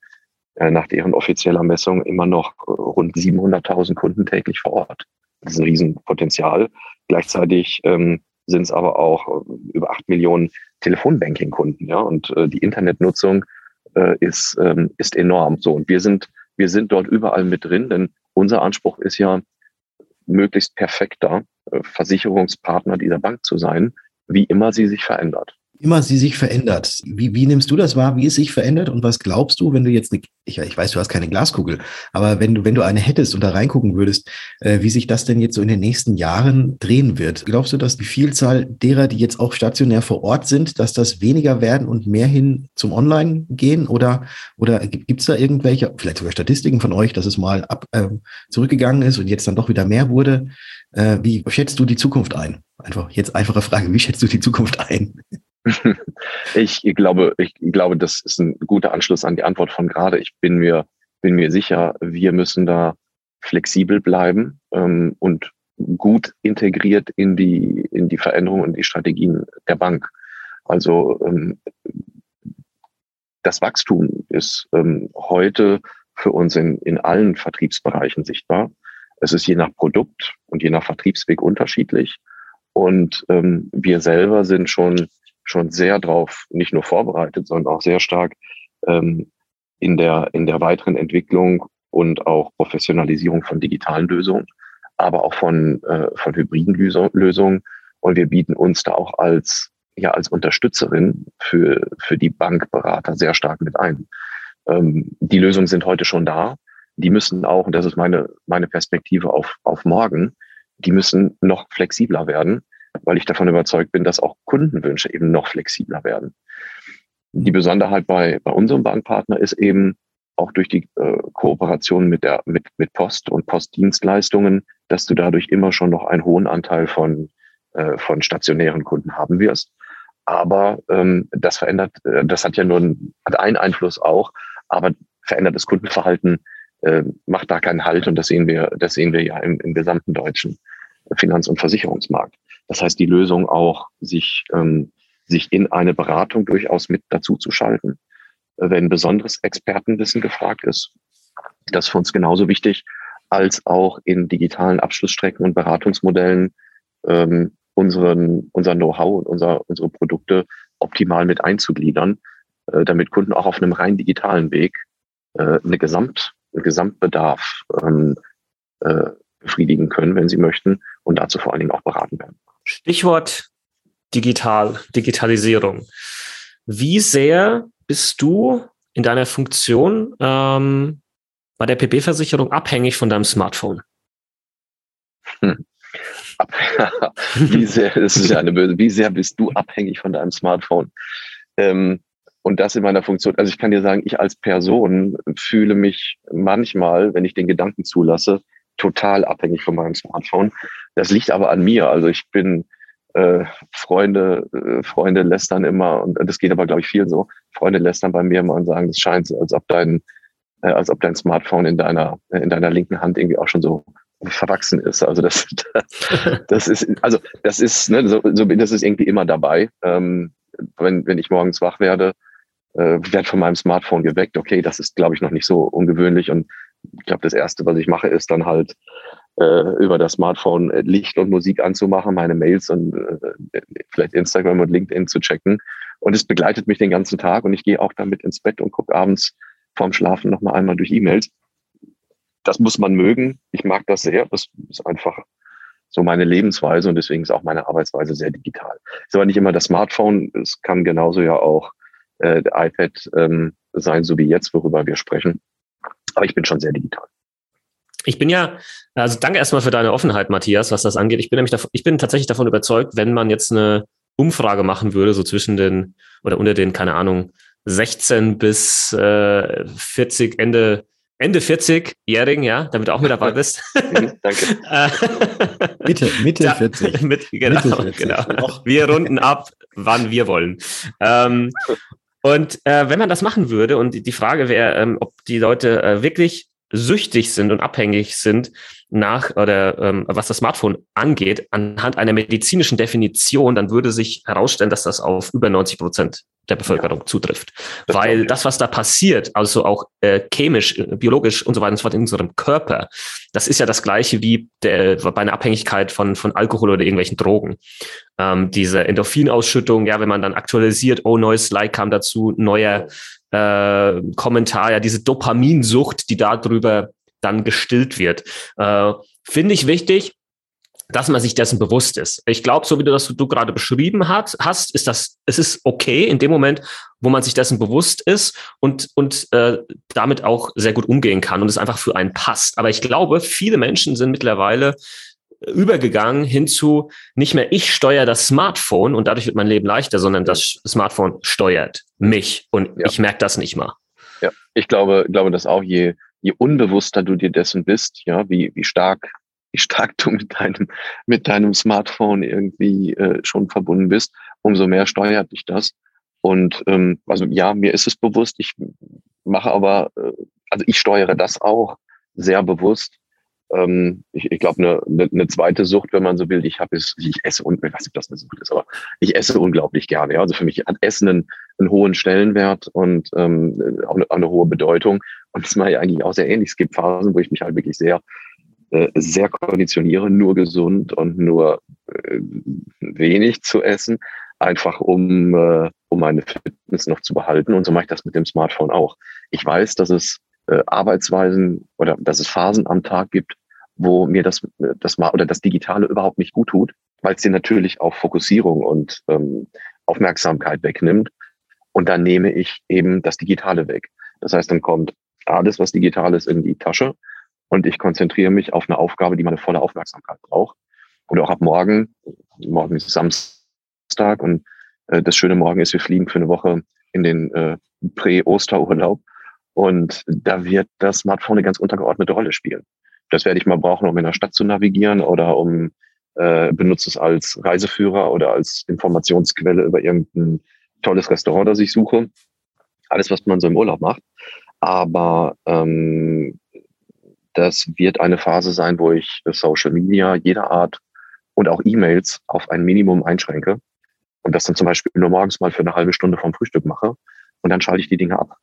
äh, nach deren offizieller Messung immer noch rund 700.000 Kunden täglich vor Ort. Das ist ein Riesenpotenzial. Gleichzeitig ähm, sind es aber auch über acht Millionen Telefonbanking-Kunden, ja, und äh, die Internetnutzung äh, ist, ähm, ist enorm. So, und wir sind, wir sind dort überall mit drin, denn unser Anspruch ist ja, möglichst perfekter äh, Versicherungspartner dieser Bank zu sein, wie immer sie sich verändert immer sie sich verändert. Wie, wie nimmst du das wahr, wie es sich verändert und was glaubst du, wenn du jetzt, eine, ich, ich weiß, du hast keine Glaskugel, aber wenn du, wenn du eine hättest und da reingucken würdest, äh, wie sich das denn jetzt so in den nächsten Jahren drehen wird? Glaubst du, dass die Vielzahl derer, die jetzt auch stationär vor Ort sind, dass das weniger werden und mehr hin zum Online gehen oder, oder gibt es da irgendwelche, vielleicht sogar Statistiken von euch, dass es mal ab, äh, zurückgegangen ist und jetzt dann doch wieder mehr wurde? Äh, wie schätzt du die Zukunft ein? Einfach jetzt einfache Frage, wie schätzt du die Zukunft ein? Ich glaube, ich glaube, das ist ein guter Anschluss an die Antwort von gerade. Ich bin mir, bin mir sicher, wir müssen da flexibel bleiben ähm, und gut integriert in die, in die Veränderungen und die Strategien der Bank. Also ähm, das Wachstum ist ähm, heute für uns in, in allen Vertriebsbereichen sichtbar. Es ist je nach Produkt und je nach Vertriebsweg unterschiedlich. Und ähm, wir selber sind schon schon sehr drauf nicht nur vorbereitet, sondern auch sehr stark ähm, in der in der weiteren Entwicklung und auch Professionalisierung von digitalen Lösungen, aber auch von äh, von hybriden Lösungen. Und wir bieten uns da auch als ja als Unterstützerin für für die Bankberater sehr stark mit ein. Ähm, die Lösungen sind heute schon da. Die müssen auch, und das ist meine meine Perspektive auf auf morgen, die müssen noch flexibler werden weil ich davon überzeugt bin, dass auch Kundenwünsche eben noch flexibler werden. Die Besonderheit bei, bei unserem Bankpartner ist eben auch durch die äh, Kooperation mit der mit mit Post und Postdienstleistungen, dass du dadurch immer schon noch einen hohen Anteil von äh, von stationären Kunden haben wirst. Aber ähm, das verändert, äh, das hat ja nur einen, hat einen Einfluss auch, aber verändertes Kundenverhalten äh, macht da keinen Halt und das sehen wir, das sehen wir ja im, im gesamten deutschen Finanz- und Versicherungsmarkt. Das heißt, die Lösung auch, sich, ähm, sich in eine Beratung durchaus mit dazu zu schalten. Wenn besonderes Expertenwissen gefragt ist, das ist für uns genauso wichtig, als auch in digitalen Abschlussstrecken und Beratungsmodellen ähm, unseren, unser Know-how und unser, unsere Produkte optimal mit einzugliedern, äh, damit Kunden auch auf einem rein digitalen Weg äh, eine Gesamt, einen Gesamtbedarf ähm, äh, befriedigen können, wenn sie möchten und dazu vor allen Dingen auch beraten werden. Stichwort digital, Digitalisierung. Wie sehr bist du in deiner Funktion ähm, bei der PB-Versicherung abhängig von deinem Smartphone? Hm. wie sehr, das ist ja eine böse, wie sehr bist du abhängig von deinem Smartphone? Ähm, und das in meiner Funktion. Also ich kann dir sagen, ich als Person fühle mich manchmal, wenn ich den Gedanken zulasse, total abhängig von meinem Smartphone. Das liegt aber an mir. Also ich bin äh, Freunde, äh, Freunde lästern immer, und das geht aber, glaube ich, viel so. Freunde lästern bei mir immer und sagen, es scheint so, als ob dein, äh, als ob dein Smartphone in deiner, in deiner linken Hand irgendwie auch schon so verwachsen ist. Also das, das ist, also das ist, ne, so, so, das ist irgendwie immer dabei. Ähm, wenn, wenn ich morgens wach werde, äh, werde von meinem Smartphone geweckt. Okay, das ist, glaube ich, noch nicht so ungewöhnlich. Und ich glaube, das Erste, was ich mache, ist dann halt äh, über das Smartphone äh, Licht und Musik anzumachen, meine Mails und äh, vielleicht Instagram und LinkedIn zu checken. Und es begleitet mich den ganzen Tag und ich gehe auch damit ins Bett und gucke abends vorm Schlafen nochmal einmal durch E-Mails. Das muss man mögen. Ich mag das sehr. Das ist einfach so meine Lebensweise und deswegen ist auch meine Arbeitsweise sehr digital. Ist aber nicht immer das Smartphone. Es kann genauso ja auch äh, der iPad ähm, sein, so wie jetzt, worüber wir sprechen. Aber ich bin schon sehr digital. Ich bin ja, also danke erstmal für deine Offenheit, Matthias, was das angeht. Ich bin nämlich, davon, ich bin tatsächlich davon überzeugt, wenn man jetzt eine Umfrage machen würde, so zwischen den oder unter den, keine Ahnung, 16 bis äh, 40, Ende, Ende 40-Jährigen, ja, damit du auch mit dabei bist. Mhm, danke. Mitte, Mitte ja, 40. Mit, genau, Mitte 40. genau. Wir runden ab, wann wir wollen. Ähm, und äh, wenn man das machen würde, und die Frage wäre, ähm, ob die Leute äh, wirklich süchtig sind und abhängig sind nach oder ähm, was das Smartphone angeht, anhand einer medizinischen Definition, dann würde sich herausstellen, dass das auf über 90 Prozent der Bevölkerung ja. zutrifft. Das Weil das, was da passiert, also auch äh, chemisch, äh, biologisch und so weiter und so fort in unserem Körper, das ist ja das gleiche wie der, bei einer Abhängigkeit von, von Alkohol oder irgendwelchen Drogen. Ähm, diese Endorphinausschüttung, ja, wenn man dann aktualisiert, oh, neues Like kam dazu, neuer äh, Kommentar, ja, diese Dopaminsucht, die darüber dann gestillt wird. Äh, Finde ich wichtig, dass man sich dessen bewusst ist. Ich glaube, so wie du das du gerade beschrieben hat, hast, ist das, es ist okay in dem Moment, wo man sich dessen bewusst ist und, und äh, damit auch sehr gut umgehen kann und es einfach für einen passt. Aber ich glaube, viele Menschen sind mittlerweile übergegangen hinzu, nicht mehr ich steuere das Smartphone und dadurch wird mein Leben leichter, sondern das Smartphone steuert mich und ja. ich merke das nicht mal. Ja, ich glaube, glaube, dass auch je, je unbewusster du dir dessen bist, ja, wie, wie stark, wie stark du mit deinem, mit deinem Smartphone irgendwie äh, schon verbunden bist, umso mehr steuert dich das. Und ähm, also ja, mir ist es bewusst, ich mache aber, äh, also ich steuere das auch sehr bewusst ähm, ich ich glaube, eine, eine, eine zweite Sucht, wenn man so will, ich habe, ist, ich esse, und ich weiß nicht, ob das eine Sucht ist, aber ich esse unglaublich gerne. Ja? Also für mich hat Essen einen, einen hohen Stellenwert und ähm, auch, eine, auch eine hohe Bedeutung. Und das mache ich eigentlich auch sehr ähnlich. Es gibt Phasen, wo ich mich halt wirklich sehr äh, sehr konditioniere, nur gesund und nur äh, wenig zu essen, einfach um, äh, um meine Fitness noch zu behalten. Und so mache ich das mit dem Smartphone auch. Ich weiß, dass es äh, Arbeitsweisen oder dass es Phasen am Tag gibt, wo mir das, das mal oder das Digitale überhaupt nicht gut tut, weil es dir natürlich auch Fokussierung und ähm, Aufmerksamkeit wegnimmt. Und dann nehme ich eben das Digitale weg. Das heißt, dann kommt alles, was digital ist, in die Tasche und ich konzentriere mich auf eine Aufgabe, die meine volle Aufmerksamkeit braucht. Und auch ab morgen, morgen ist Samstag und äh, das schöne Morgen ist, wir fliegen für eine Woche in den äh, Prä-Osterurlaub und da wird das Smartphone eine ganz untergeordnete Rolle spielen. Das werde ich mal brauchen, um in der Stadt zu navigieren oder um äh, benutze es als Reiseführer oder als Informationsquelle über irgendein tolles Restaurant, das ich suche. Alles, was man so im Urlaub macht. Aber ähm, das wird eine Phase sein, wo ich Social Media jeder Art und auch E-Mails auf ein Minimum einschränke und das dann zum Beispiel nur morgens mal für eine halbe Stunde vom Frühstück mache und dann schalte ich die Dinge ab,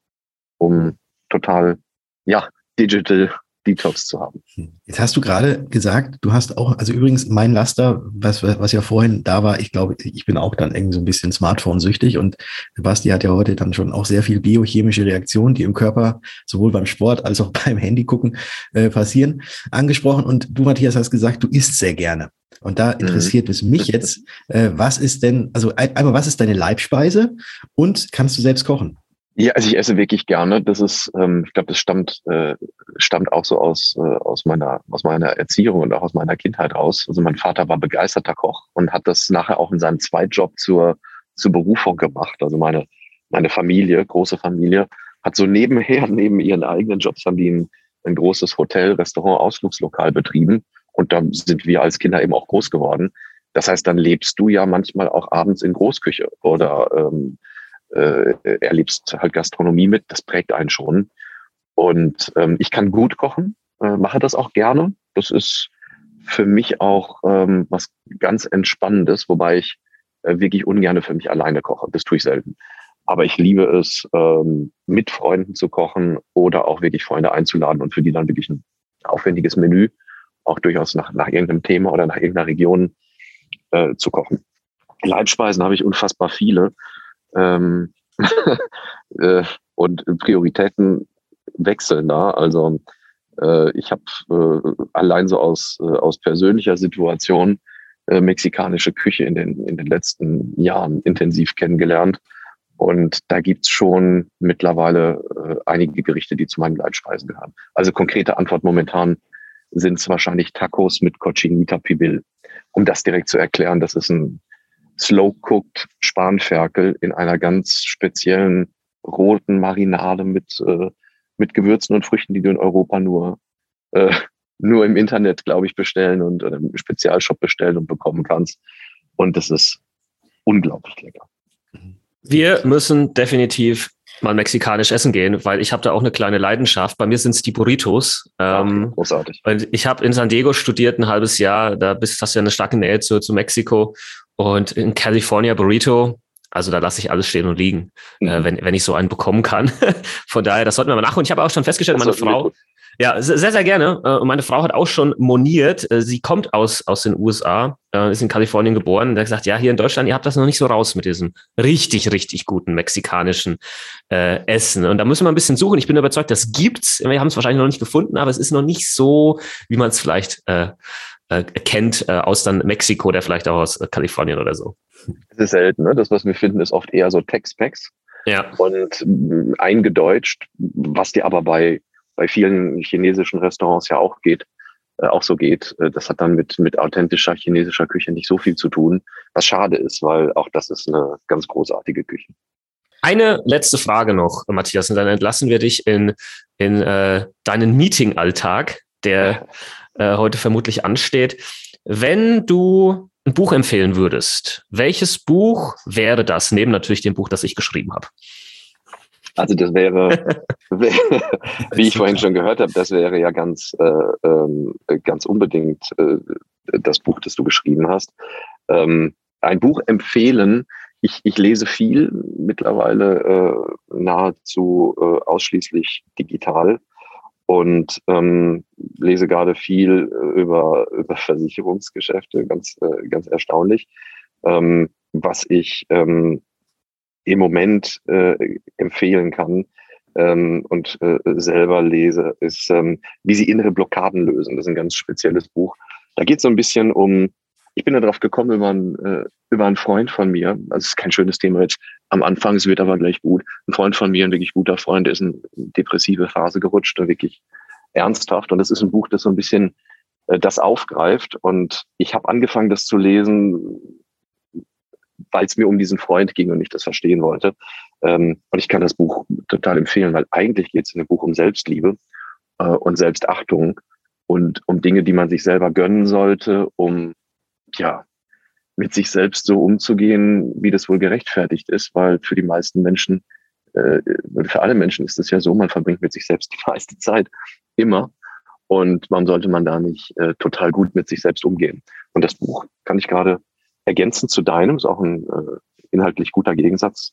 um total, ja, digital Detox zu haben. Jetzt hast du gerade gesagt, du hast auch, also übrigens mein Laster, was, was ja vorhin da war, ich glaube, ich bin auch dann irgendwie so ein bisschen Smartphone-süchtig und Basti hat ja heute dann schon auch sehr viel biochemische Reaktionen, die im Körper sowohl beim Sport als auch beim Handy gucken äh, passieren, angesprochen. Und du, Matthias, hast gesagt, du isst sehr gerne. Und da mhm. interessiert mhm. es mich jetzt, äh, was ist denn, also einmal, was ist deine Leibspeise und kannst du selbst kochen? Ja, also ich esse wirklich gerne. Das ist, ähm, ich glaube, das stammt, äh, stammt auch so aus, äh, aus, meiner, aus meiner Erziehung und auch aus meiner Kindheit raus. Also mein Vater war begeisterter Koch und hat das nachher auch in seinem Zweitjob zur, zur Berufung gemacht. Also meine, meine Familie, große Familie, hat so nebenher, neben ihren eigenen Jobs, haben die ein, ein großes Hotel, Restaurant, Ausflugslokal betrieben. Und da sind wir als Kinder eben auch groß geworden. Das heißt, dann lebst du ja manchmal auch abends in Großküche oder ähm, äh, erlebst halt Gastronomie mit, das prägt einen schon. Und ähm, ich kann gut kochen, äh, mache das auch gerne. Das ist für mich auch ähm, was ganz Entspannendes, wobei ich äh, wirklich ungerne für mich alleine koche. Das tue ich selten. Aber ich liebe es, ähm, mit Freunden zu kochen oder auch wirklich Freunde einzuladen und für die dann wirklich ein aufwendiges Menü, auch durchaus nach, nach irgendeinem Thema oder nach irgendeiner Region äh, zu kochen. Leibspeisen habe ich unfassbar viele. Ähm, äh, und Prioritäten wechseln da. Also äh, ich habe äh, allein so aus, äh, aus persönlicher Situation äh, mexikanische Küche in den, in den letzten Jahren intensiv kennengelernt. Und da gibt's schon mittlerweile äh, einige Gerichte, die zu meinen Leitspeisen gehören. Also konkrete Antwort momentan sind es wahrscheinlich Tacos mit Cochinita Pibil. Um das direkt zu erklären, das ist ein slow-cooked Spanferkel in einer ganz speziellen roten Marinade mit, äh, mit Gewürzen und Früchten, die du in Europa nur, äh, nur im Internet, glaube ich, bestellen und oder im Spezialshop bestellen und bekommen kannst. Und das ist unglaublich lecker. Wir müssen definitiv mal mexikanisch essen gehen, weil ich habe da auch eine kleine Leidenschaft. Bei mir sind es die Burritos. Ähm, großartig. Und ich habe in San Diego studiert ein halbes Jahr. Da bist, hast du ja eine starke Nähe zu, zu Mexiko. Und in California Burrito, also da lasse ich alles stehen und liegen, äh, mhm. äh, wenn, wenn ich so einen bekommen kann. Von daher, das sollten wir mal nachholen. Ich habe auch schon festgestellt, meine Frau, ja, sehr, sehr gerne. Äh, und meine Frau hat auch schon moniert. Äh, sie kommt aus, aus den USA, ist in Kalifornien geboren und hat gesagt, ja, hier in Deutschland, ihr habt das noch nicht so raus mit diesem richtig, richtig guten mexikanischen äh, Essen. Und da müssen wir ein bisschen suchen. Ich bin überzeugt, das gibt's. Wir haben es wahrscheinlich noch nicht gefunden, aber es ist noch nicht so, wie man es vielleicht äh, äh, kennt äh, aus dann Mexiko, der vielleicht auch aus äh, Kalifornien oder so. Es ist selten, ne? Das, was wir finden, ist oft eher so Tex-Mex. Ja. Und äh, eingedeutscht, was dir aber bei, bei vielen chinesischen Restaurants ja auch geht, äh, auch so geht. Äh, das hat dann mit, mit authentischer chinesischer Küche nicht so viel zu tun, was schade ist, weil auch das ist eine ganz großartige Küche. Eine letzte Frage noch, Matthias, und dann entlassen wir dich in, in äh, deinen Meeting-Alltag, der äh, heute vermutlich ansteht. Wenn du ein Buch empfehlen würdest, welches Buch wäre das, neben natürlich dem Buch, das ich geschrieben habe? Also das wäre, wie ich vorhin schon gehört habe, das wäre ja ganz, äh, äh, ganz unbedingt äh, das Buch, das du geschrieben hast. Ähm, ein Buch empfehlen. Ich, ich lese viel, mittlerweile äh, nahezu äh, ausschließlich digital und ähm, lese gerade viel äh, über, über Versicherungsgeschäfte, ganz, äh, ganz erstaunlich. Ähm, was ich ähm, im Moment äh, empfehlen kann ähm, und äh, selber lese, ist, ähm, wie sie innere Blockaden lösen. Das ist ein ganz spezielles Buch. Da geht es so ein bisschen um ich bin darauf gekommen über einen, äh, über einen Freund von mir. Also es ist kein schönes Thema jetzt am Anfang, es wird aber gleich gut. Ein Freund von mir, ein wirklich guter Freund, ist in depressive Phase gerutscht und wirklich ernsthaft. Und das ist ein Buch, das so ein bisschen äh, das aufgreift. Und ich habe angefangen, das zu lesen, weil es mir um diesen Freund ging und ich das verstehen wollte. Ähm, und ich kann das Buch total empfehlen, weil eigentlich geht es in dem Buch um Selbstliebe äh, und Selbstachtung und um Dinge, die man sich selber gönnen sollte, um ja, mit sich selbst so umzugehen, wie das wohl gerechtfertigt ist, weil für die meisten Menschen, äh, für alle Menschen ist es ja so, man verbringt mit sich selbst die meiste Zeit immer. Und warum sollte man da nicht äh, total gut mit sich selbst umgehen? Und das Buch kann ich gerade ergänzend zu deinem, ist auch ein äh, inhaltlich guter Gegensatz,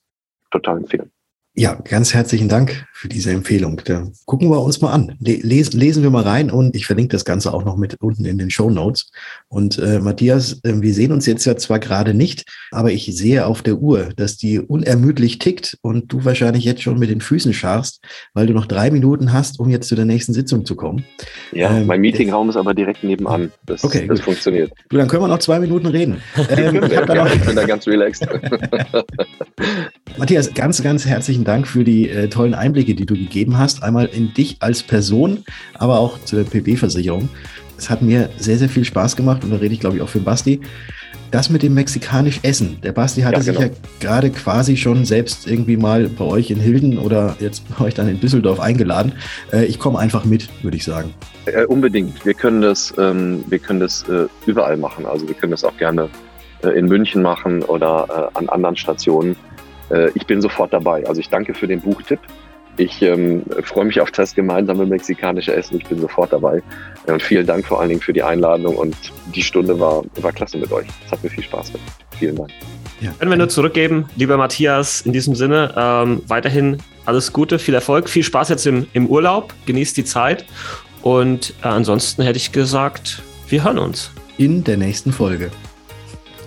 total empfehlen. Ja, ganz herzlichen Dank für diese Empfehlung. Da gucken wir uns mal an. Lesen, lesen wir mal rein und ich verlinke das Ganze auch noch mit unten in den Show Notes. Und äh, Matthias, äh, wir sehen uns jetzt ja zwar gerade nicht, aber ich sehe auf der Uhr, dass die unermüdlich tickt und du wahrscheinlich jetzt schon mit den Füßen scharfst, weil du noch drei Minuten hast, um jetzt zu der nächsten Sitzung zu kommen. Ja, ähm, mein Meetingraum ist aber direkt nebenan. Das, okay, das funktioniert. Du, dann können wir noch zwei Minuten reden. Ähm, ich, ich bin da ganz relaxed. Matthias, ganz, ganz herzlichen Dank für die äh, tollen Einblicke, die du gegeben hast. Einmal in dich als Person, aber auch zur PB-Versicherung. Es hat mir sehr, sehr viel Spaß gemacht und da rede ich, glaube ich, auch für Basti. Das mit dem mexikanisch Essen. Der Basti hatte ja, genau. sich ja gerade quasi schon selbst irgendwie mal bei euch in Hilden oder jetzt bei euch dann in Düsseldorf eingeladen. Äh, ich komme einfach mit, würde ich sagen. Äh, unbedingt. Wir können das, ähm, wir können das äh, überall machen. Also wir können das auch gerne in München machen oder äh, an anderen Stationen. Äh, ich bin sofort dabei. Also ich danke für den Buchtipp. Ich ähm, freue mich auf das gemeinsame mexikanische Essen. Ich bin sofort dabei. Und vielen Dank vor allen Dingen für die Einladung und die Stunde war, war klasse mit euch. Es hat mir viel Spaß gemacht. Vielen Dank. Ja. Können wir nur zurückgeben, lieber Matthias, in diesem Sinne, ähm, weiterhin alles Gute, viel Erfolg, viel Spaß jetzt im, im Urlaub, genießt die Zeit und äh, ansonsten hätte ich gesagt, wir hören uns. In der nächsten Folge.